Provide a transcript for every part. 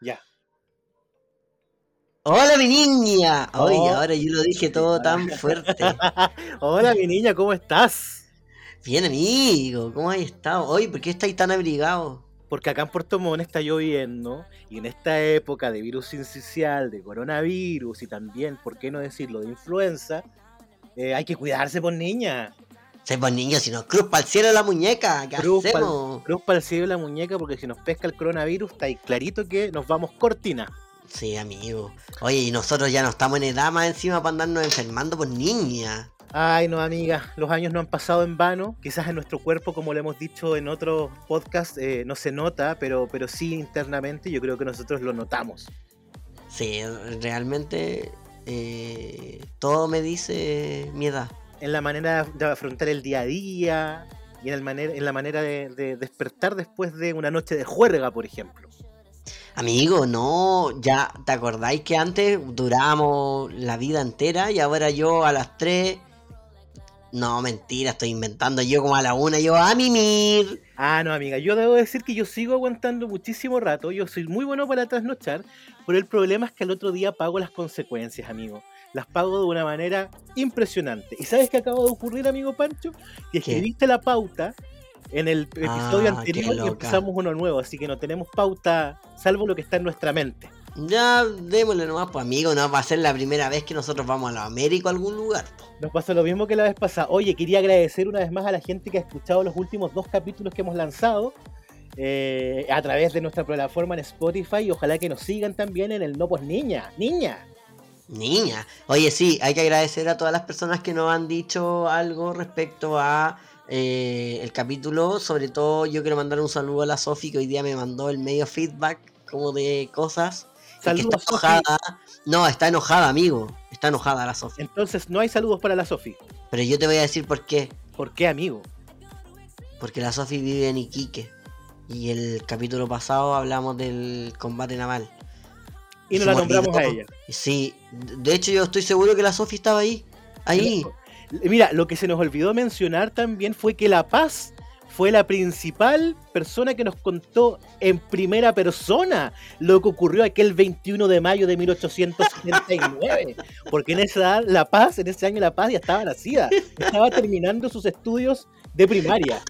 Ya. Hola mi niña. Oye, Oh. ahora yo lo dije todo tan fuerte. Hola, mi niña, ¿cómo estás? Bien amigo, ¿cómo has estado? Oye, ¿por qué estáis tan abrigado? Porque acá en Puerto Montt está lloviendo y en esta época de virus incisional, de coronavirus y también, ¿por qué no decirlo?, de influenza, eh, hay que cuidarse, por niña. Se pues niños, si nos cruz para el cielo la muñeca, ¿qué Cruz pa'l- hacemos? Cruz para el cielo la muñeca porque si nos pesca el coronavirus está ahí clarito que nos vamos cortina. Sí, amigo. Oye, y nosotros ya no estamos en edad más encima para andarnos enfermando por niña. Ay, no, amiga, los años no han pasado en vano. Quizás en nuestro cuerpo, como lo hemos dicho en otros podcasts, eh, no se nota, pero, pero sí internamente yo creo que nosotros lo notamos. Sí, realmente eh, todo me dice mi edad. En la manera de afrontar el día a día y en, el manera, en la manera de, de despertar después de una noche de juerga, por ejemplo. Amigo, no, ya, ¿te acordáis que antes durábamos la vida entera y ahora yo a las 3... No, mentira, estoy inventando. Yo como a la una, yo a mimir. Ah, no, amiga, yo debo decir que yo sigo aguantando muchísimo rato. Yo soy muy bueno para trasnochar, pero el problema es que al otro día pago las consecuencias, amigo. Las pago de una manera impresionante. ¿Y sabes qué acaba de ocurrir, amigo Pancho? Que escribiste la pauta en el episodio Ah, anterior qué y empezamos uno nuevo, así que no tenemos pauta, salvo lo que está en nuestra mente. Ya, démosle nomás, pues amigo, no va a ser la primera vez que nosotros vamos a la América a algún lugar. po. Nos pasó lo mismo que la vez pasada. Oye, quería agradecer una vez más a la gente que ha escuchado los últimos dos capítulos que hemos lanzado eh, a través de nuestra plataforma en Spotify y ojalá que nos sigan también en el No Pues Niña, Niña. Niña. Oye, sí, hay que agradecer a todas las personas que nos han dicho algo respecto a eh, el capítulo. Sobre todo yo quiero mandar un saludo a la Sofi que hoy día me mandó el medio feedback como de cosas. Que Saludos, está enojada. No, está enojada, amigo. Está enojada la Sofi. Entonces no hay saludos para la Sofi. Pero yo te voy a decir por qué. ¿Por qué, amigo? Porque la Sofi vive en Iquique. Y el capítulo pasado hablamos del combate naval. Y no se la nombramos a ella. Sí, de hecho yo estoy seguro que la Sofi estaba ahí. Ahí. Mira, lo que se nos olvidó mencionar también fue que La Paz fue la principal persona que nos contó en primera persona lo que ocurrió aquel 21 de mayo de 1879. Porque en esa edad, La Paz, en ese año La Paz ya estaba nacida. Estaba terminando sus estudios de primaria.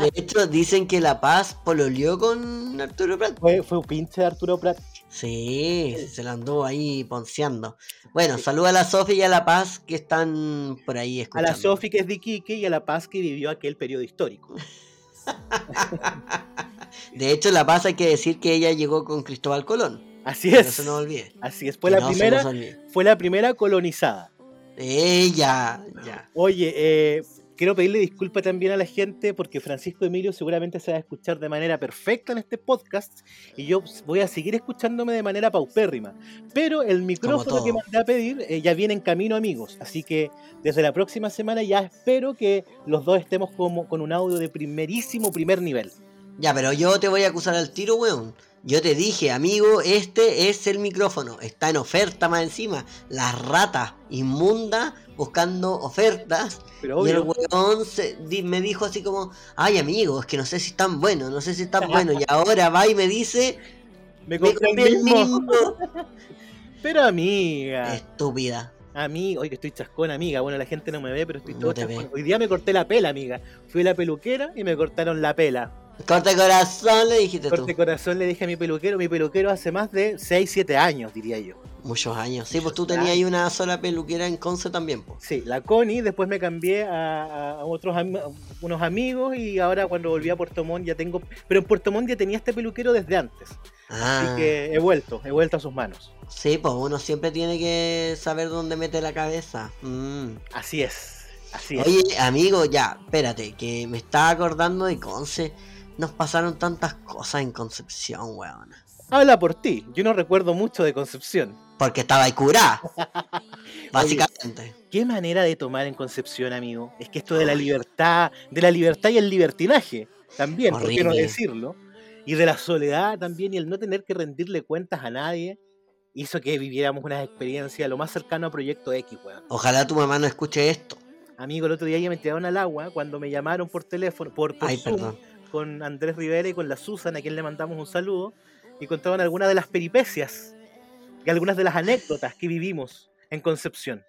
De hecho, dicen que La Paz pololeó con Arturo Prat. Fue, fue un pinche de Arturo Prat. Sí, se la anduvo ahí ponceando. Bueno, saluda a la Sofi y a La Paz que están por ahí A escuchando. la Sofi que es de Iquique y a La Paz que vivió aquel periodo histórico. De hecho, La Paz hay que decir que ella llegó con Cristóbal Colón. Así es. No se nos olvide. Así es. Fue Que la no primera. Fue la primera colonizada. Ella, ya. Oye, eh, quiero pedirle disculpas también a la gente porque Francisco Emilio seguramente se va a escuchar de manera perfecta en este podcast y yo voy a seguir escuchándome de manera paupérrima. Pero el micrófono que mandé a pedir eh, ya viene en camino, amigos. Así que desde la próxima semana ya espero que los dos estemos como, con un audio de primerísimo primer nivel. Ya, pero yo te voy a acusar al tiro, weón. Yo te dije, amigo, este es el micrófono. Está en oferta más encima. Las ratas inmundas buscando ofertas. Pero Y el weón se- di- me dijo así como, ay amigo, es que no sé si están buenos, no sé si están buenos. Y ahora va y me dice, me me compré el mismo. mismo. Pero amiga, Estúpida. amiga, hoy que estoy chascón, amiga. Bueno, la gente no me ve, pero estoy No todo chascón. Hoy día me corté la pela, amiga. Fui a la peluquera y me cortaron la pela. Corta corazón, le dijiste tú. Corte corazón le dije a mi peluquero, mi peluquero hace más de 6, 7 años, diría yo. Muchos años. Sí, pues tú tenías ahí una sola peluquera en Conce también, pues. Sí, la Connie, después me cambié a, a otros am- unos amigos y ahora cuando volví a Puerto Montt ya tengo... Pero en Puerto Montt ya tenía este peluquero desde antes. Ah, Así que he vuelto, he vuelto a sus manos. sí, pues uno siempre tiene que saber dónde mete la cabeza. Mm. Así es, así es. Oye, amigo, ya, espérate, que me estaba acordando de Conce. Nos pasaron tantas cosas en Concepción, weón. Habla por ti, yo no recuerdo mucho de Concepción. Porque estaba ahí curada. Básicamente. ¿Qué manera de tomar en Concepción, amigo? Es que esto de la libertad, de la libertad y el libertinaje, también, ¿por qué no decirlo? Y de la soledad también y el no tener que rendirle cuentas a nadie, hizo que viviéramos una experiencia lo más cercano a Proyecto X, weón. Ojalá tu mamá no escuche esto. Amigo, el otro día ya me tiraron al agua cuando me llamaron por teléfono, por, por Ay, Zoom, perdón. con Andrés Rivera y con la Susan, a quien le mandamos un saludo. y contaban algunas de las peripecias y algunas de las anécdotas que vivimos en Concepción.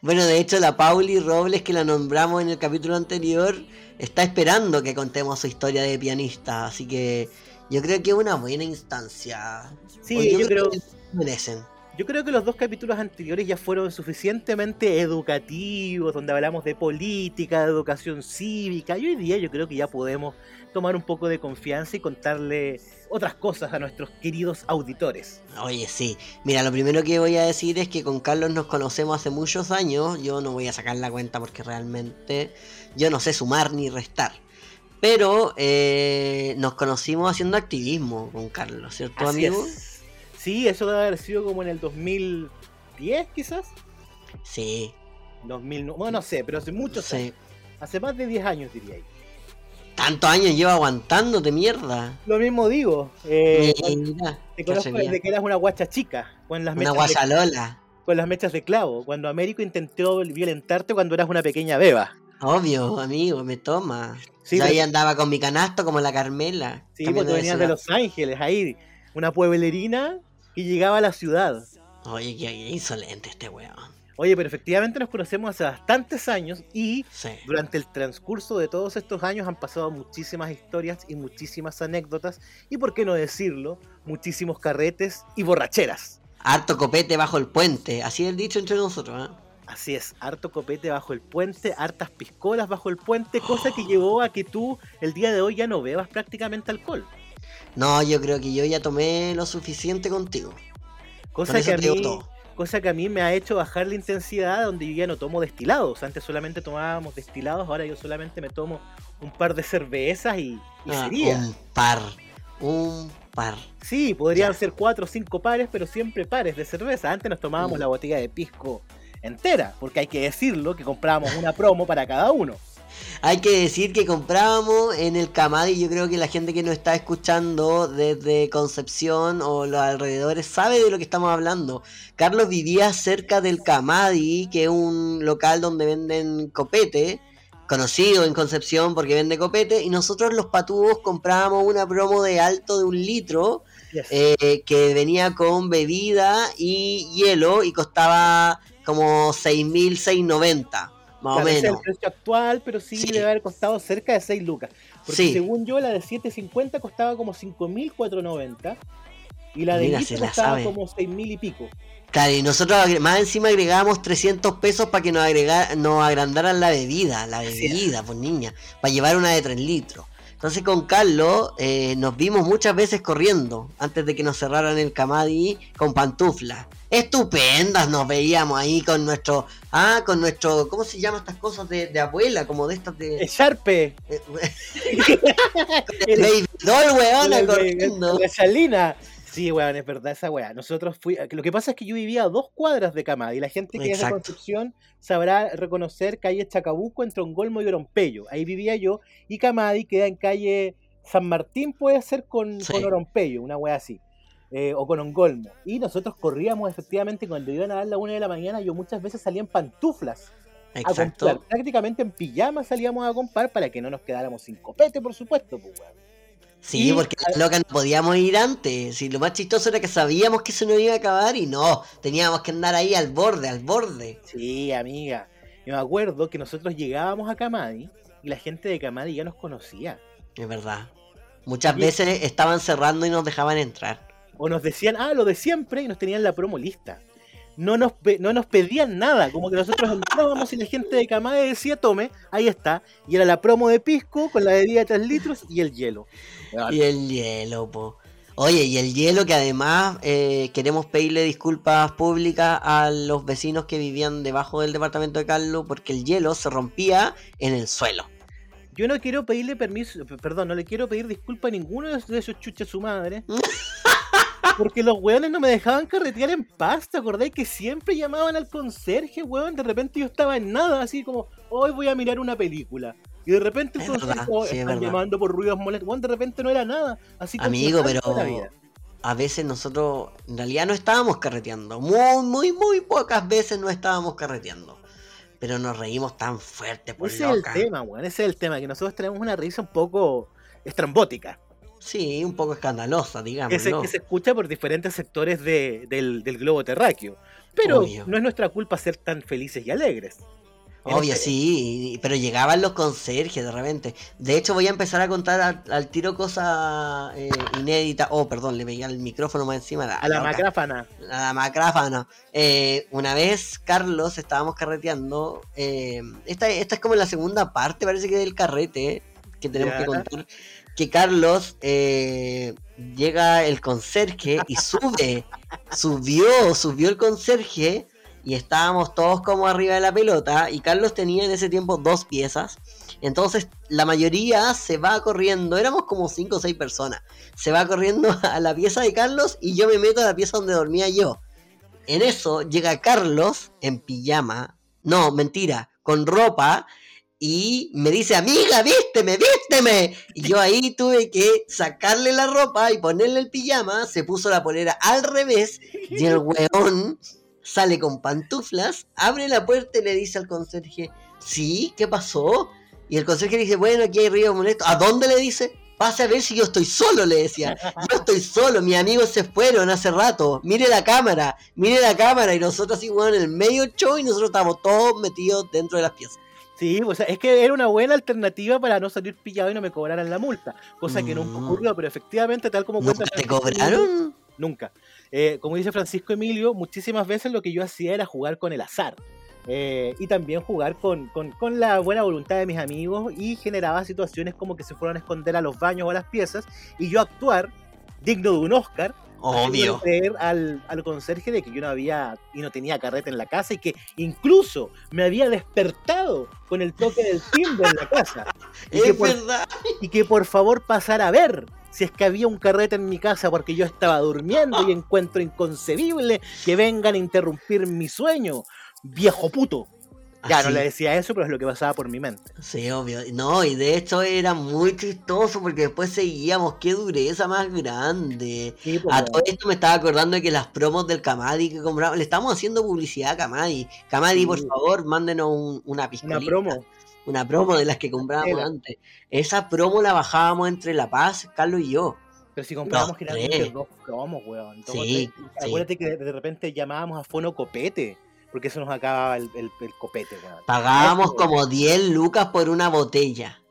Bueno, de hecho, la Pauli Robles, que la nombramos en el capítulo anterior, está esperando que contemos su historia de pianista. Así que yo creo que es una buena instancia. Sí, yo, creo, que merecen. Yo creo que los dos capítulos anteriores ya fueron suficientemente educativos, donde hablamos de política, de educación cívica, y hoy día yo creo que ya podemos tomar un poco de confianza y contarle otras cosas a nuestros queridos auditores. Oye, sí. Mira, lo primero que voy a decir es que con Carlos nos conocemos hace muchos años. Yo no voy a sacar la cuenta porque realmente yo no sé sumar ni restar. Pero eh, nos conocimos haciendo activismo con Carlos, ¿cierto, amigo? Sí, eso debe haber sido como en el 2010, quizás. Sí. 2000, bueno, no sé, pero hace muchos años. Hace más de 10 años, diría yo. Tantos años llevo aguantándote, mierda. Lo mismo digo. Eh, te conozco desde que eras una guacha chica. Con las una guachalola. con las mechas de clavo. Cuando Américo intentó violentarte cuando eras una pequeña beba. Obvio, amigo, me toma. Yo ahí andaba con mi canasto como la Carmela. Sí, porque venías de Los Ángeles, ahí. Una pueblerina que llegaba a la ciudad. Oye, qué insolente este weón. Oye, pero efectivamente nos conocemos hace bastantes años y durante el transcurso de todos estos años han pasado muchísimas historias y muchísimas anécdotas y, por qué no decirlo, muchísimos carretes y borracheras. Harto copete bajo el puente, así es el dicho entre nosotros. ¿eh? Así es, harto copete bajo el puente, hartas piscolas bajo el puente, cosa que llevó a que tú el día de hoy ya no bebas prácticamente alcohol. No, yo creo que yo ya tomé lo suficiente contigo. Cosa que a mí, cosa que a mí me ha hecho bajar la intensidad donde yo ya no tomo destilados. Antes solamente tomábamos destilados, ahora yo solamente me tomo un par de cervezas y, ah, sería. Un par, un par. Sí, podrían ser cuatro o cinco pares, pero siempre pares de cerveza. Antes nos tomábamos mm. la botella de pisco entera, porque hay que decirlo que comprábamos una promo para cada uno. Hay que decir que comprábamos en el Camadi. Yo creo que la gente que nos está escuchando desde Concepción o los alrededores sabe de lo que estamos hablando. Carlos vivía cerca del Camadi, que es un local donde venden copete, conocido en Concepción porque vende copete. Y nosotros los patúos comprábamos una promo de alto de un litro. Eh, que venía con bebida y hielo y costaba como 6.690 más o menos. Es el precio actual, pero sí, debe haber costado cerca de 6 lucas. Porque según yo, la de 750 costaba como 5.490 y la de litro costaba como 6.000 y pico. Claro, y nosotros más encima agregábamos 300 pesos para que nos, nos agrandaran la bebida, la bebida, pues niña, para llevar una de 3 litros. Entonces con Carlos eh, nos vimos muchas veces corriendo antes de que nos cerraran el Camadi con pantuflas. Estupendas nos veíamos ahí con nuestro, ah, con nuestro, ¿cómo se llaman estas cosas de, abuela? Como de estas de... Sharpe. el baby doll, weón, corriendo. La salina. Sí, weón, es verdad esa weá. Nosotros fui. Lo que pasa es que yo vivía a dos cuadras de Camadi. La gente que es de construcción sabrá reconocer calle Chacabuco entre Ongolmo y Orompello. Ahí vivía yo. Y Camadi queda en calle San Martín, puede ser con, Orompello, una weá así. Eh, o con Ongolmo. Y nosotros corríamos efectivamente cuando iban a dar la una de la mañana. Yo muchas veces salía en pantuflas. Exacto. Prácticamente en pijama salíamos a comprar para que no nos quedáramos sin copete, por supuesto, pues, Sí, porque la loca no podíamos ir antes. Y lo más chistoso era que sabíamos que eso no iba a acabar y no, teníamos que andar ahí al borde, al borde. Sí, amiga. Yo me acuerdo que nosotros llegábamos a Camadi y la gente de Camadi ya nos conocía. Es verdad. Muchas veces estaban cerrando y nos dejaban entrar. O nos decían, ah, lo de siempre, y nos tenían la promo lista. No nos, no nos pedían nada, como que nosotros entrábamos y la gente de Camadi decía, tome, ahí está. Y era la promo de pisco con la bebida de 3 litros y el hielo. Y el hielo, po. Oye, y el hielo que además eh, queremos pedirle disculpas públicas a los vecinos que vivían debajo del departamento de Carlos porque el hielo se rompía en el suelo. Yo no quiero pedirle permiso, perdón, no le quiero pedir disculpas a ninguno de esos chuches su madre. Porque los weones no me dejaban carretear en paz, ¿te acordáis que siempre llamaban al conserje, weón? De repente yo estaba en nada, así como, hoy voy a mirar una película. Y de repente el están llamando por ruidos molestos. de repente no era nada. Así Amigo, pero a veces nosotros en realidad no estábamos carreteando. Muy, muy, muy pocas veces no estábamos carreteando. Pero nos reímos tan fuerte por Ese es el tema, weón. Ese es el tema, que nosotros tenemos una risa un poco estrambótica. Sí, un poco escandalosa, digamos. Que se, que se escucha por diferentes sectores de, del, del, globo terráqueo. Pero no es nuestra culpa ser tan felices y alegres. Obvio, este sí, pero llegaban los conserjes de repente. De hecho, voy a empezar a contar al, tiro cosas eh, inéditas. Oh, perdón, le veía el micrófono más encima. a la, macráfana. A la macráfana. Eh, una vez, Carlos, estábamos carreteando. Eh, esta, esta es como la segunda parte, parece que del carrete que tenemos que contar. Que Carlos llega el conserje y sube. subió, subió el conserje y estábamos todos como arriba de la pelota y Carlos tenía en ese tiempo dos piezas. Entonces la mayoría se va corriendo, éramos como cinco o seis personas, se va corriendo a la pieza de Carlos y yo me meto a la pieza donde dormía yo. En eso llega Carlos en pijama, no, mentira, con ropa y me dice, amiga, vísteme, vísteme. Y yo ahí tuve que sacarle la ropa y ponerle el pijama, se puso la polera al revés y el weón sale con pantuflas, abre la puerta y le dice al conserje, sí, ¿qué pasó? Y el conserje dice, bueno, aquí hay río molesto. ¿A dónde le dice? Pase a ver si yo estoy solo, le decía. Yo estoy solo, mis amigos se fueron hace rato. Mire la cámara, mire la cámara. Y nosotros así, bueno, en el medio show y nosotros estábamos todos metidos dentro de las piezas. Sí, pues es que era una buena alternativa para no salir pillado y no me cobraran la multa. Cosa que nunca mm. ocurrió, pero efectivamente, tal como ¿Nunca te cobraron? Nunca. Eh, como dice Francisco Emilio, muchísimas veces lo que yo hacía era jugar con el azar. Eh, y también jugar con, la buena voluntad de mis amigos y generaba situaciones como que se fueron a esconder a los baños o a las piezas y yo actuar digno de un Oscar. Obvio. Creer al, al conserje de que yo no había y no tenía carreta en la casa y que incluso me había despertado con el toque del timbre en la casa. Y es verdad. Y que por favor pasara a ver si es que había un carrete en mi casa porque yo estaba durmiendo y encuentro inconcebible que vengan a interrumpir mi sueño. Viejo puto. Ya no le decía eso, pero es lo que pasaba por mi mente. Sí, obvio. No, y de hecho era muy chistoso porque después seguíamos, qué dureza más grande. Pues, a todo esto me estaba acordando de que las promos del Kamadi que compramos, le estamos haciendo publicidad a Kamadi. Kamadi, por favor, mándenos una pistolita. Una promo una promo de las que comprábamos antes. Esa promo la bajábamos entre La Paz, Carlos y yo. Pero si comprábamos generalmente dos promos, weón. sí, acuérdate que de repente llamábamos a Fono Copete, porque eso nos acababa el, copete, weón. Pagábamos como 10 lucas por una botella.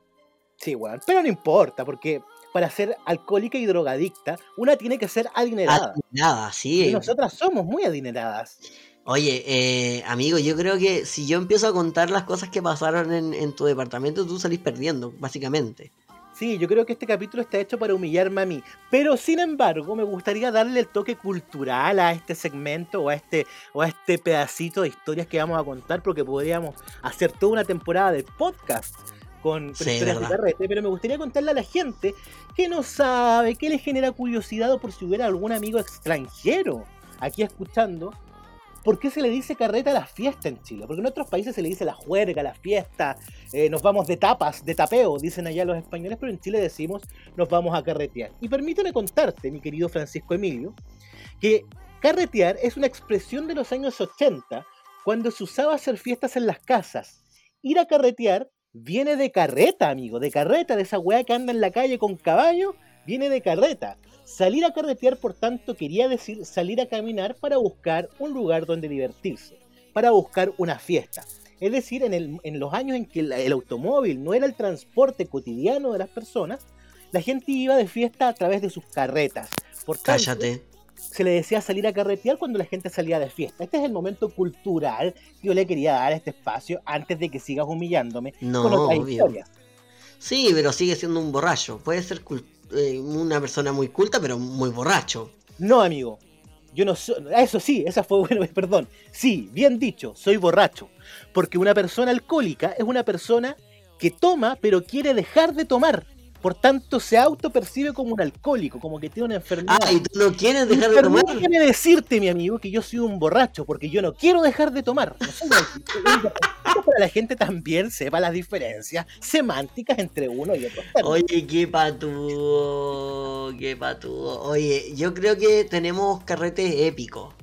Sí, weón. Pero no importa, porque para ser alcohólica y drogadicta, una tiene que ser adinerada. Adinerada, sí. Y nosotras somos muy adineradas. Oye, eh, amigo, yo creo que si yo empiezo a contar las cosas que pasaron en, tu departamento, tú salís perdiendo, básicamente. Sí, yo creo que este capítulo está hecho para humillarme a mí. Pero sin embargo, me gustaría darle el toque cultural a este segmento o a este, o a este pedacito de historias que vamos a contar, porque podríamos hacer toda una temporada de podcast con, historias de carrete, pero me gustaría contarle a la gente que no sabe, que le genera curiosidad o por si hubiera algún amigo extranjero aquí escuchando, ¿Por qué se le dice carreta a la fiesta en Chile? Porque en otros países se le dice la juerga, la fiesta, eh, nos vamos de tapas, de tapeo, dicen allá los españoles, pero en Chile decimos nos vamos a carretear. Y permíteme contarte, mi querido Francisco Emilio, que carretear es una expresión de los años 80, cuando se usaba hacer fiestas en las casas. Ir a carretear viene de carreta, amigo, de carreta, de esa weá que anda en la calle con caballo, viene de carreta. Salir a carretear, por tanto, quería decir salir a caminar para buscar un lugar donde divertirse, para buscar una fiesta. Es decir, en, los años en que el, automóvil no era el transporte cotidiano de las personas, la gente iba de fiesta a través de sus carretas. Por tanto, Cállate. Se le decía salir a carretear cuando la gente salía de fiesta. Este es el momento cultural que yo le quería dar a este espacio antes de que sigas humillándome no, con otras historias. Sí, pero sigue siendo un borracho. Puede ser cultural eh, una persona muy culta, pero muy borracho. No, amigo. Yo no soy. Eso sí, esa fue bueno, perdón. Sí, bien dicho, soy borracho. Porque una persona alcohólica es una persona que toma, pero quiere dejar de tomar. Por tanto, se autopercibe como un alcohólico, como que tiene una enfermedad. Ah, y tú no quieres dejar de tomar. Déjame decirte, mi amigo, que yo soy un borracho, porque yo no quiero dejar de tomar. No para la gente también sepa las diferencias semánticas entre uno y otro. Oye, qué patudo, qué patudo. Oye, yo creo que tenemos carretes épicos.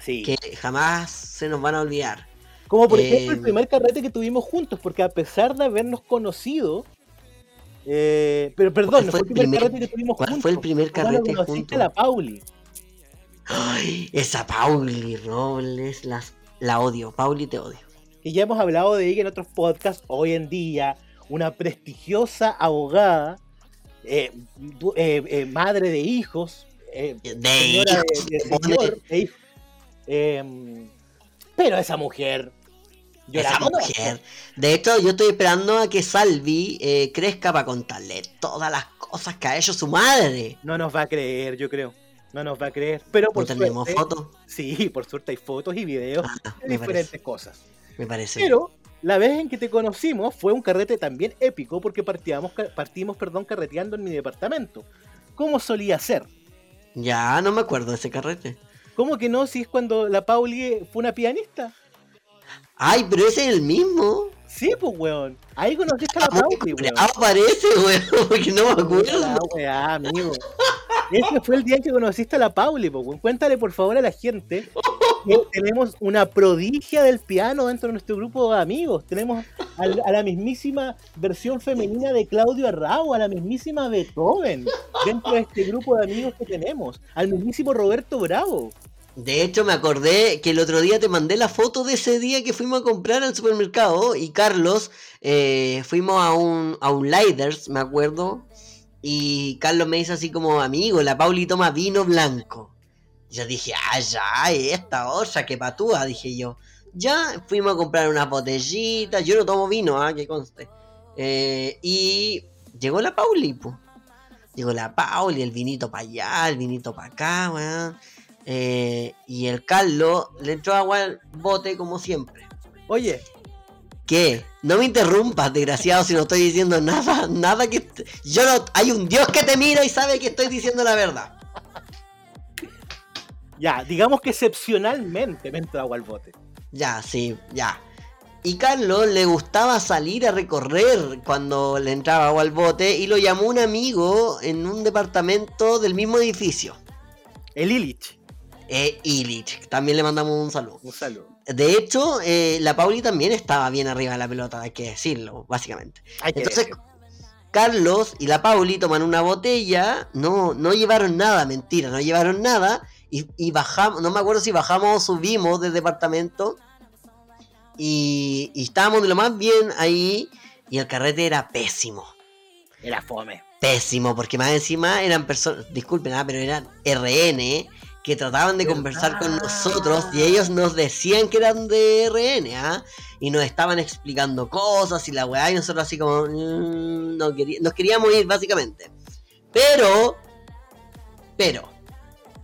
Sí. Que jamás se nos van a olvidar. Como por ejemplo el eh, primer carrete que tuvimos juntos, porque a pesar de habernos conocido Eh, pero perdón, no fue el primer, carrete que tuvimos ¿Cuál juntos. fue el primer ¿Cuándo carrete conociste juntos? a la Pauli? Ay, esa Pauli Robles, las, la odio. Pauli, te odio. Que ya hemos hablado de ella en otros podcasts. Hoy en día, una prestigiosa abogada, eh, eh, madre de hijos, De señora hijos, de, señor, de hijos. Em, pero esa mujer, esa mujer. De hecho, yo estoy esperando a que Salvi eh, crezca para contarle todas las cosas que ha hecho su madre. No nos va a creer, yo creo. No nos va a creer. Pero ¿No por tenemos suerte, fotos? sí, por suerte hay fotos y videos Ah, de diferentes parece. cosas. Me parece. Pero la vez en que te conocimos fue un carrete también épico porque partíamos, partimos perdón, carreteando en mi departamento. ¿Cómo solía ser? Ya no me acuerdo de ese carrete. ¿Cómo que no? Si es cuando la Pauli fue una pianista. Ay, pero ese es el mismo. Sí, pues, weón. Ahí conociste a la Ah, Pauli, weón. Ah, parece, weón, porque no me acuerdo. weá, amigo. Ese fue el día en que conociste a la Pauli, pues, weón. Cuéntale, por favor, a la gente que tenemos una prodigia del piano dentro de nuestro grupo de amigos. Tenemos al- a, la mismísima versión femenina de Claudio Arrau, a la mismísima Beethoven dentro de este grupo de amigos que tenemos. Al mismísimo Roberto Bravo. De hecho, me acordé que el otro día te mandé la foto de ese día que fuimos a comprar al supermercado y Carlos, eh, fuimos a un, a un Liders, me acuerdo, y Carlos me dice así como, amigo, la Pauli toma vino blanco. Yo dije, ah, ya, esta otra, que patúa, dije yo. Ya fuimos a comprar unas botellitas, yo no tomo vino, ah, que conste. Eh, y llegó la Pauli, pues. Llegó la Pauli, el vinito para allá, el vinito para acá, weón. Eh, y el Carlos le entró agua al bote como siempre. Oye, ¿Qué? No me interrumpas, desgraciado, si no estoy diciendo nada, nada que... Yo no... Hay un Dios que te mira y sabe que estoy diciendo la verdad. ya, digamos que excepcionalmente me entró agua al bote. Ya, sí, ya. Y Carlos le gustaba salir a recorrer cuando le entraba agua al bote y lo llamó un amigo en un departamento del mismo edificio. El Illich. Eh, Illich, también le mandamos un saludo. Un saludo. De hecho, eh, la Pauli también estaba bien arriba de la pelota, hay que decirlo, básicamente. Hay que Entonces. Carlos y la Pauli toman una botella, no, no llevaron nada, mentira, no llevaron nada, y, y bajamos, no me acuerdo si bajamos o subimos del departamento, y, y estábamos de lo más bien ahí, y el carrete era pésimo, Era fome. pésimo, porque más encima eran personas, disculpen, ah, pero eran RN, que trataban de conversar con nosotros y ellos nos decían que eran de RN, ¿ah? Y nos estaban explicando cosas y la weá, y nosotros así como, mm, no nos queríamos ir básicamente. Pero, pero,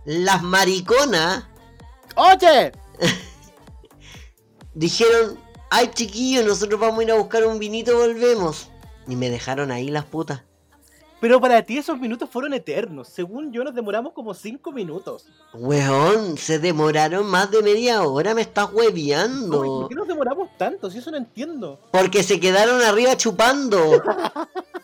las mariconas ¡Oye! dijeron, ay chiquillos, nosotros vamos a ir a buscar un vinito volvemos. Y me dejaron ahí las putas. Pero para ti esos minutos fueron eternos. Según yo, nos demoramos como cinco minutos. Weón, se demoraron más de media hora, me estás Uy, hueviando. ¿Por qué nos demoramos tanto? Si eso no entiendo. Porque se quedaron arriba chupando.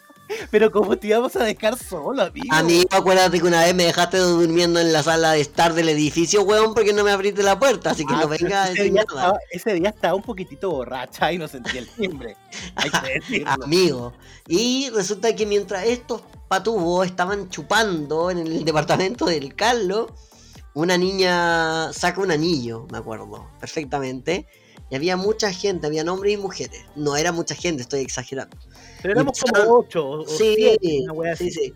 Pero ¿cómo te íbamos a dejar solo, amigo? Amigo, acuérdate que una vez me dejaste durmiendo en la sala de estar del edificio, weón, porque no me abriste la puerta, así que Ah, no venga ese, día estaba, ese día estaba un poquitito borracha y no sentía el timbre. Hay que decirlo. Amigo. Y resulta que mientras estos patubos estaban chupando en el departamento del Carlos, una niña saca un anillo, me acuerdo, perfectamente. Y había mucha gente, había hombres y mujeres. No era mucha gente, estoy exagerando. Éramos como ocho o Sí, siete, una sí, sí.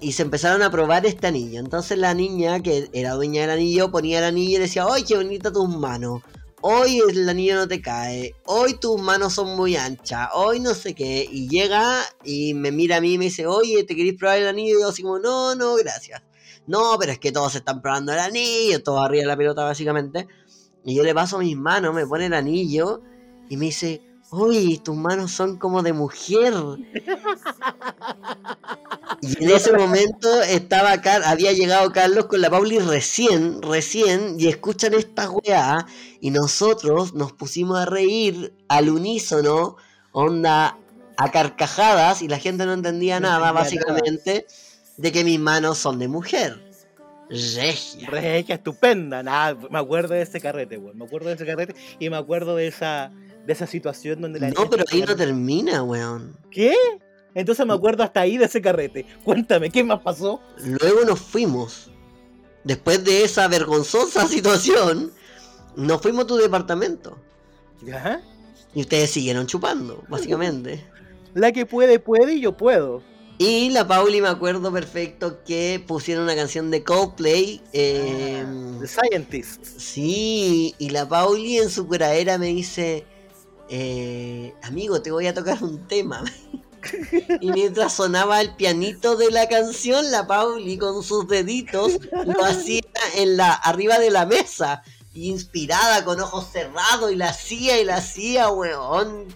Y se empezaron a probar este anillo. Entonces la niña, que era dueña del anillo, ponía el anillo y decía, ¡ay, qué bonita tus manos! Hoy el anillo no te cae. Hoy tus manos son muy anchas. Hoy no sé qué. Y llega y me mira a mí y me dice, oye, ¿te querés probar el anillo? Y yo así como, no, no, gracias. No, pero es que todos están probando el anillo. Todos arriba de la pelota, básicamente. Y yo le paso mis manos, me pone el anillo y me dice, uy, tus manos son como de mujer. Y en ese momento estaba Car había llegado Carlos con la Pauli recién, recién, y escuchan esta weá, y nosotros nos pusimos a reír al unísono, onda a carcajadas, y la gente no entendía No nada, básicamente, de que mis manos son de mujer. Regia. Regia, estupenda. Nada, me acuerdo de ese carrete, weón. Me acuerdo de ese carrete y me acuerdo de esa, de esa situación donde la No, pero ahí no termina, weón. ¿Qué? Entonces me acuerdo hasta ahí de ese carrete. Cuéntame, ¿qué más pasó? Luego nos fuimos. Después de esa vergonzosa situación, nos fuimos a tu departamento. ¿Ya? Y ustedes siguieron chupando, básicamente. La que puede, puede y yo puedo. Y la Pauli me acuerdo perfecto que pusieron una canción de Coldplay. eh, The Scientist. sí, y la Pauli en su curadera me dice, eh, amigo, te voy a tocar un tema. y mientras sonaba el pianito de la canción, la Pauli con sus deditos lo hacía en la, arriba de la mesa. Inspirada, con ojos cerrados, y la hacía y la hacía, weón.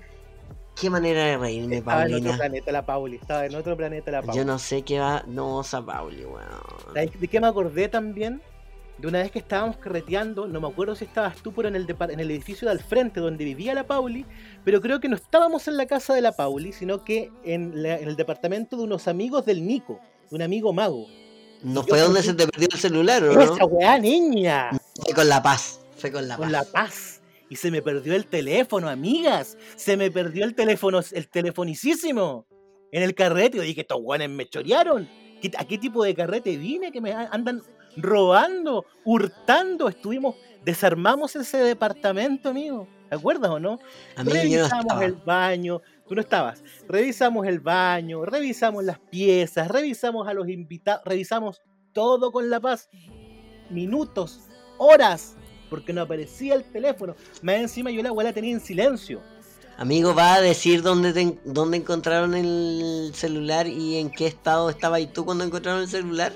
Qué manera de reírme, Estaba en otro Paulina. planeta la Pauli. Estaba en otro planeta la Pauli. Yo no sé qué va. No, esa Pauli, weón. ¿Sabes ¿De qué me acordé también? De una vez que estábamos carreteando, no me acuerdo si estabas tú, pero en el, depar- en el edificio de al frente donde vivía la Pauli, pero creo que no estábamos en la casa de la Pauli, sino que en, la- en el departamento de unos amigos del Nico, de un amigo mago. ¿No fue donde se te perdió el celular, o no? ¡Esa weá niña! Fue con La Paz. Fue con La Con Paz. la paz. Y se me perdió el teléfono, amigas. Se me perdió el teléfono, el telefonicísimo. En el carrete. Yo dije, estos guanes me chorearon. ¿Qué- ¿A qué tipo de carrete vine? Que me andan robando, hurtando. Estuvimos, desarmamos ese departamento, amigo. ¿Te acuerdas o no? No revisamos estaba. el baño. Tú no estabas. Revisamos el baño, revisamos las piezas, revisamos a los invitados, revisamos todo con la paz. Minutos, horas, porque no aparecía el teléfono. Más encima yo la abuela tenía en silencio. Amigo, ¿va a decir dónde, te dónde encontraron el celular y en qué estado estaba y tú cuando encontraron el celular?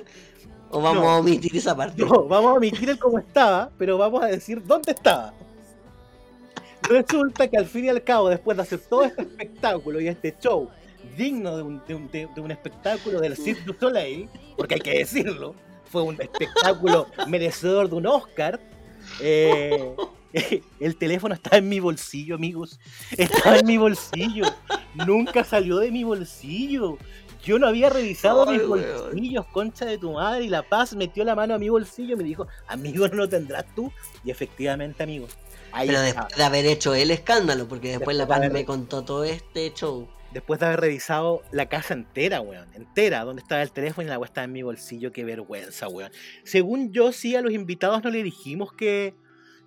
¿O vamos No. a omitir esa parte? No, vamos a omitir el cómo estaba, pero vamos a decir dónde estaba. Resulta que al fin y al cabo, después de hacer todo este espectáculo y este show digno de un, de un- de- de un espectáculo del Cirque du Soleil, porque hay que decirlo, fue un espectáculo merecedor de un Oscar, eh, el teléfono estaba en mi bolsillo, amigos. Estaba en mi bolsillo. Nunca salió de mi bolsillo. Yo no había revisado Ay, mis weón. bolsillos, concha de tu madre, y La Paz metió la mano a mi bolsillo y me dijo, amigo, no lo tendrás tú. Y efectivamente, amigos, ahí Pero después de haber hecho el escándalo, porque después Después La de Paz haber- me contó todo este show. Después de haber revisado la casa entera, weón, entera, donde estaba el teléfono y la weá estaba en mi bolsillo, qué vergüenza, weón. Según yo, sí, a los invitados no le dijimos que,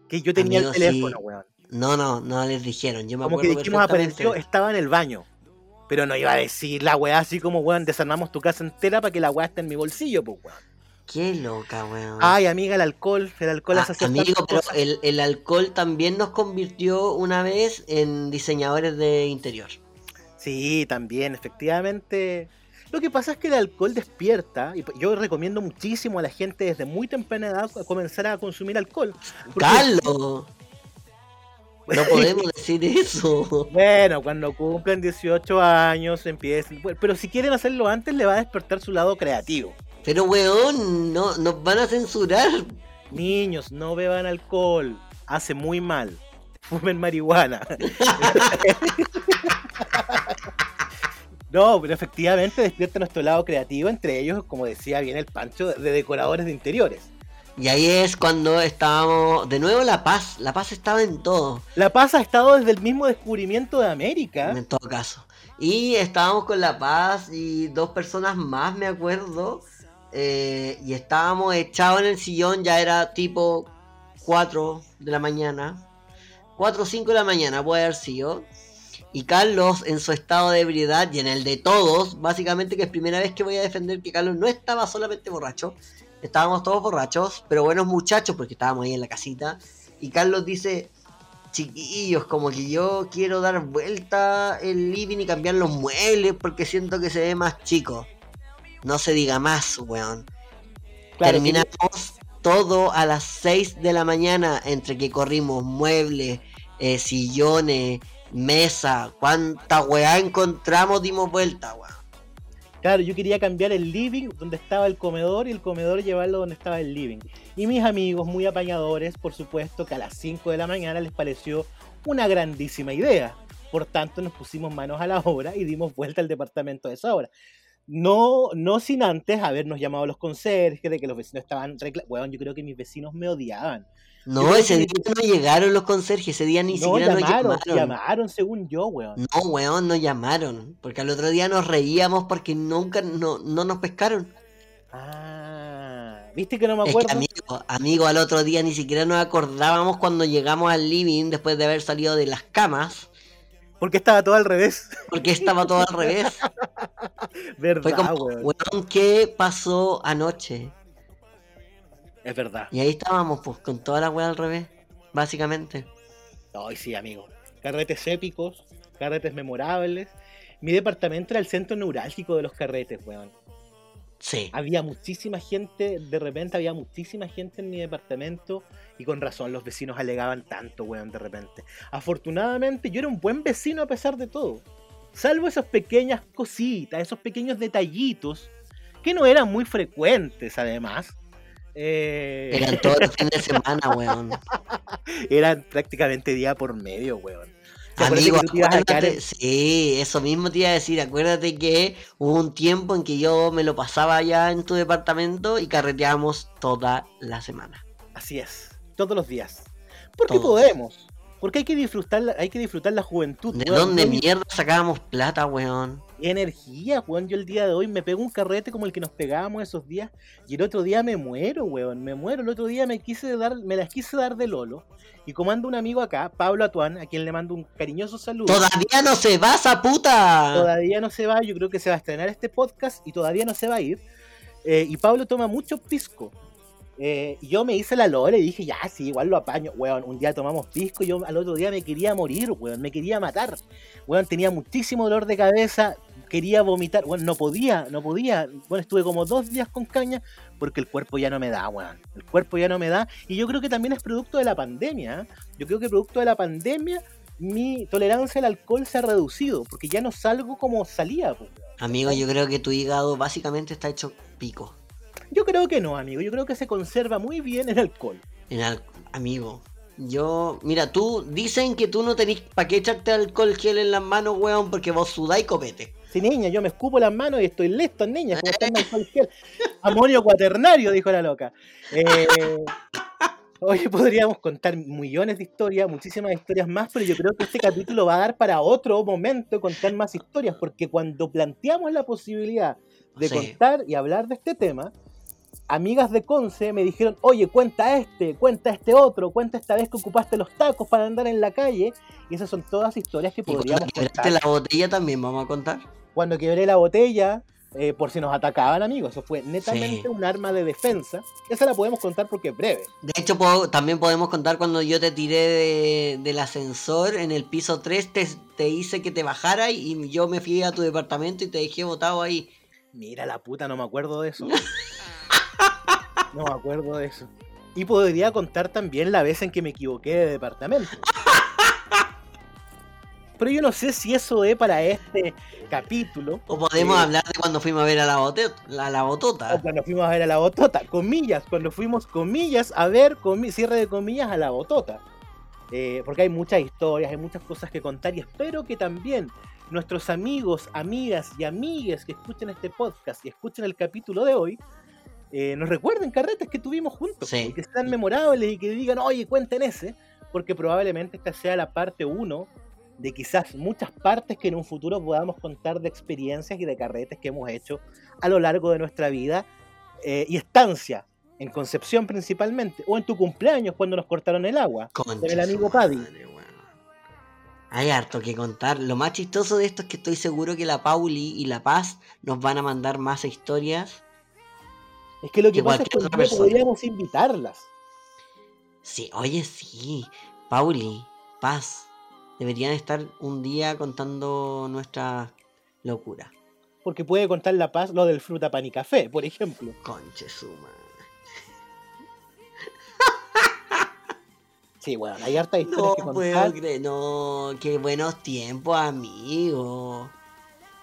que yo tenía Amigo, el teléfono, sí. weón. No, no, no les dijeron. Yo me Como que acuerdo dijimos, perfectamente. apareció, estaba en el baño. Pero no iba a decir la weá así como, weón, desarmamos tu casa entera para que la weá esté en mi bolsillo, pues, weón. Qué loca, weón. Ay, amiga, el alcohol, el alcohol Ah, hace amigo, pero el, el alcohol también nos convirtió una vez en diseñadores de interior. Sí, también, efectivamente. Lo que pasa es que el alcohol despierta, y yo recomiendo muchísimo a la gente desde muy temprana edad a comenzar a consumir alcohol. Porque- ¡Carlos! No podemos decir eso. Bueno, cuando cumplan 18 años empiecen. Pero si quieren hacerlo antes, le va a despertar su lado creativo. Pero weón, no, nos van a censurar. Niños, no beban alcohol. Hace muy mal. Fumen marihuana. No, pero efectivamente despierta nuestro lado creativo, entre ellos, como decía bien el Pancho, de decoradores de interiores. Y ahí es cuando estábamos. De nuevo La Paz. La Paz estaba en todo. La Paz ha estado desde el mismo descubrimiento de América. En todo caso. Y estábamos con La Paz y dos personas más, me acuerdo. eh, y estábamos echados en el sillón, ya era tipo 4 de la mañana. 4 o 5 de la mañana puede haber sido. Y Carlos en su estado de ebriedad y en el de todos, básicamente que es primera vez que voy a defender que Carlos no estaba solamente borracho. Estábamos todos borrachos, pero buenos muchachos porque estábamos ahí en la casita. Y Carlos dice, chiquillos, como que yo quiero dar vuelta el living y cambiar los muebles porque siento que se ve más chico. No se diga más, weón. Claro, Terminamos todo a las 6 de la mañana entre que corrimos muebles, eh, sillones, mesa, cuánta weá encontramos, dimos vuelta, weón. Claro, yo quería cambiar el living donde estaba el comedor y el comedor llevarlo donde estaba el living. Y mis amigos, muy apañadores, por supuesto, que a las 5 de la mañana les pareció una grandísima idea. Por tanto, nos pusimos manos a la obra y dimos vuelta al departamento a esa hora. No, no sin antes habernos llamado los conserjes, de que los vecinos estaban. Bueno, yo creo que mis vecinos me odiaban. No, ese día no llegaron los conserjes, ese día ni siquiera llamaron, nos llamaron. llamaron según yo, weón. No, weón, no llamaron. Porque al otro día nos reíamos porque nunca no, no nos pescaron. Ah, ¿viste que no me Es acuerdo? que, amigo, amigo, al otro día ni siquiera nos acordábamos cuando llegamos al living después de haber salido de las camas. Porque estaba todo al revés. Porque estaba todo al revés. Verdad, Fue como, weón. weón, ¿qué pasó anoche? Es verdad. Y ahí estábamos, pues, con toda la weá al revés, básicamente. Ay, sí, amigo. Carretes épicos, carretes memorables. Mi departamento era el centro neurálgico de los carretes, weón. Sí. Había muchísima gente, de repente había muchísima gente en mi departamento y con razón los vecinos alegaban tanto, weón, de repente. Afortunadamente yo era un buen vecino a pesar de todo. Salvo esas pequeñas cositas, esos pequeños detallitos que no eran muy frecuentes además. Eh, Eran todos los fines de semana, weón. eran prácticamente día por medio, weón. ¿Te acuerdas Amigo, en- sí, eso mismo te iba a decir. Acuérdate que hubo un tiempo en que yo me lo pasaba allá en tu departamento y carreteábamos toda la semana. Así es, todos los días. Porque Todos. podemos. Porque hay que disfrutar, la- hay que disfrutar la juventud. ¿De weón. dónde mierda sacábamos plata, weón? energía, weón. Yo el día de hoy me pego un carrete como el que nos pegábamos esos días. Y el otro día me muero, weón. Me muero. El otro día me quise dar, me las quise dar de Lolo. Y como anda un amigo acá, Pablo Atuán, a quien le mando un cariñoso saludo. ¡Todavía no se va esa puta! Todavía no se va, yo creo que se va a estrenar este podcast y todavía no se va a ir. Eh, y Pablo toma mucho pisco. Eh, yo me hice la lore y dije, ya, sí, igual lo apaño. Weón, un día tomamos pisco y yo al otro día me quería morir, weón, me quería matar. Weón, tenía muchísimo dolor de cabeza, quería vomitar. Bueno, no podía, no podía. Bueno, estuve como dos días con caña porque el cuerpo ya no me da, weón. El cuerpo ya no me da. Y yo creo que también es producto de la pandemia. ¿eh? Yo creo que producto de la pandemia mi tolerancia al alcohol se ha reducido porque ya no salgo como salía. pues. Amigo, yo creo que tu hígado básicamente está hecho pico. Yo creo que no, amigo. Yo creo que se conserva muy bien el alcohol. En al- Amigo, yo... Mira, tú... Dicen que tú no tenés para qué echarte alcohol gel en las manos, weón, porque vos sudáis copete. Sí, niña, yo me escupo las manos y estoy listo, niña. Como está en alcohol gel. Amonio cuaternario, dijo la loca. Eh, Hoy podríamos contar millones de historias, muchísimas historias más, pero yo creo que este capítulo va a dar para otro momento contar más historias, porque cuando planteamos la posibilidad de Sí. contar y hablar de este tema, amigas de Conce me dijeron, oye, cuenta este, cuenta este otro, cuenta esta vez que ocupaste los tacos para andar en la calle, y esas son todas historias que Y podríamos quebraste contar. la botella también vamos a contar. Cuando quebré la botella, eh, por si nos atacaban, amigos, eso fue netamente Sí. un arma de defensa. Esa la podemos contar porque es breve. De hecho, puedo- también podemos contar cuando yo te tiré de- del ascensor en el piso 3, te, te hice que te bajara y yo me fui a tu departamento y te dejé botado ahí. Mira la puta, no me acuerdo de eso. No me acuerdo de eso. Y podría contar también la vez en que me equivoqué de departamento. Pero yo no sé si eso es para este capítulo. O podemos Sí. hablar de cuando fuimos a ver a la, la, la botota. O cuando fuimos a ver a la botota, comillas, cuando fuimos, comillas, a ver, comi- cierre de comillas, a la botota. Eh, porque hay muchas historias, hay muchas cosas que contar y espero que también nuestros amigos, amigas y amigues que escuchen este podcast y escuchen el capítulo de hoy, eh, nos recuerden carretes que tuvimos juntos Sí. y que sean memorables y que digan, oye, cuenten ese, porque probablemente esta sea la parte 1 de quizás muchas partes que en un futuro podamos contar de experiencias y de carretes que hemos hecho a lo largo de nuestra vida eh, y estancia, en Concepción principalmente, o en tu cumpleaños cuando nos cortaron el agua. Concha con el amigo Paddy. Hay harto que contar. Lo más chistoso de esto es que estoy seguro que la Pauli y la Paz nos van a mandar más historias. Es que lo que Que pasa es que persona. podríamos invitarlas. Sí, oye, sí. Pauli, Paz, deberían estar un día contando nuestra locura. Porque puede contar la paz lo del fruta pan y café, por ejemplo. Conche su madre. Sí, bueno, hay hartas historias No que puedo contar. creer, no, qué buenos tiempos, amigo.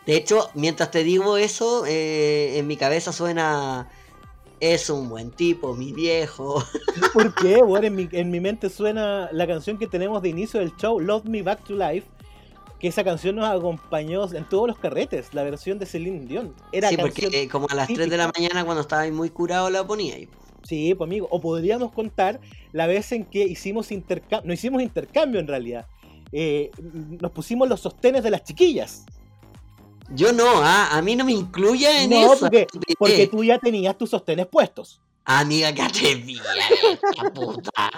De hecho, mientras te digo eso, eh, en mi cabeza suena. Es un buen tipo, mi viejo. ¿Por qué? Bueno, en mi, en mi mente suena la canción que tenemos de inicio del show, Love Me Back to Life, que esa canción nos acompañó en todos los carretes, la versión de Celine Dion. Era sí, porque eh, como a las 3 de la mañana cuando estaba muy curado la ponía ahí. Sí, pues amigo, o podríamos contar la vez en que hicimos intercambio, no hicimos intercambio en realidad, eh, nos pusimos los sostenes de las chiquillas. Yo no, ah, a mí no me incluya en eso. Porque, porque tú ya tenías tus sostenes puestos. Amiga, que atrevía, puta.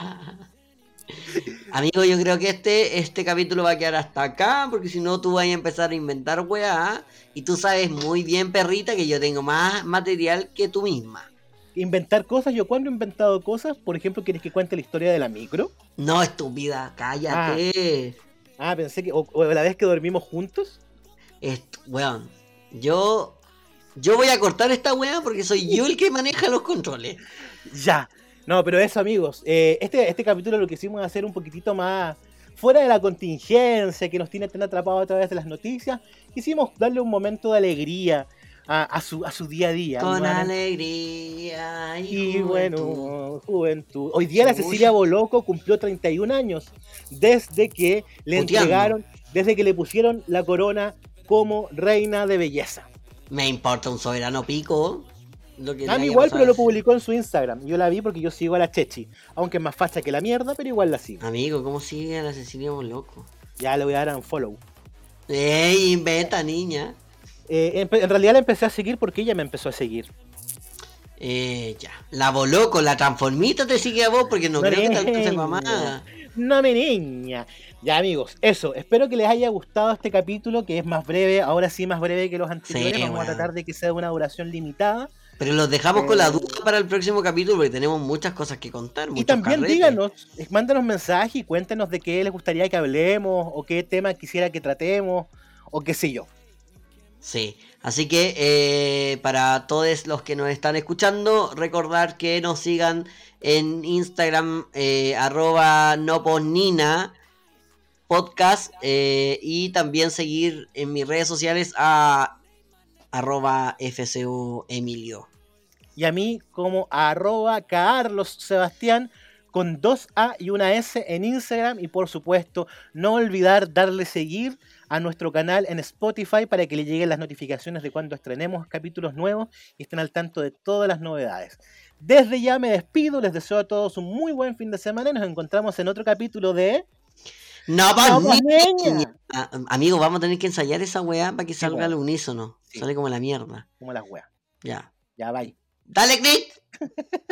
Amigo, yo creo que este, este capítulo va a quedar hasta acá, porque si no tú vas a empezar a inventar weá, y tú sabes muy bien, perrita, que yo tengo más material que tú misma. ¿Inventar cosas? ¿Yo cuando he inventado cosas? Por ejemplo, ¿quieres que cuente la historia de la micro? No, estúpida, cállate. Ah, ah pensé que... O, la vez que dormimos juntos. Weón, yo... Yo voy a cortar esta weá porque soy yo el que maneja los controles. Ya, no, pero eso, amigos. Eh, este, este capítulo lo que hicimos hacer un poquitito más fuera de la contingencia que nos tiene tan atrapados a través de las noticias. Quisimos darle un momento de alegría a, su, a su día a día. Con alegría y, bueno, juventud. Hoy día la Cecilia Boloco cumplió 31 años desde que le entregaron, desde que le pusieron la corona como reina de belleza. Me importa un soberano pico. A mí igual, pero lo publicó en su Instagram. Yo la vi porque yo sigo a la Chechi. Aunque es más facha que la mierda, pero igual la sigo. Amigo, ¿cómo sigue a la Cecilia loco? Ya le voy a dar un follow. ¡Ey, inventa, niña! Eh, en, realidad la empecé a seguir porque ella me empezó a seguir. Eh, ya. La Boloco, la transformita te sigue a vos porque no, creo que te sepa más. No, mi niña. Ya, amigos, eso. Espero que les haya gustado este capítulo que es más breve, ahora sí más breve que los anteriores. Vamos a tratar de que sea de una duración limitada. Pero los dejamos con la duda para el próximo capítulo porque tenemos muchas cosas que contar. Y también díganos, mándanos mensajes y cuéntenos de qué les gustaría que hablemos o qué tema quisiera que tratemos o qué sé yo. Sí, así que eh, para todos los que nos están escuchando, recordar que nos sigan en Instagram eh, arroba noponina podcast eh, y también seguir en mis redes sociales a arroba FCU Emilio. Y a mí como arroba Carlos Sebastián con dos A y una S en Instagram y por supuesto no olvidar darle seguir a nuestro canal en Spotify para que le lleguen las notificaciones de cuando estrenemos capítulos nuevos y estén al tanto de todas las novedades. Desde ya me despido, les deseo a todos un muy buen fin de semana y nos encontramos en otro capítulo de... No, pues, ah, Amigo, vamos a tener que ensayar esa weá para que salga al unísono. Sale como la mierda. Como la weá. Ya. Ya, bye. Dale, Crit.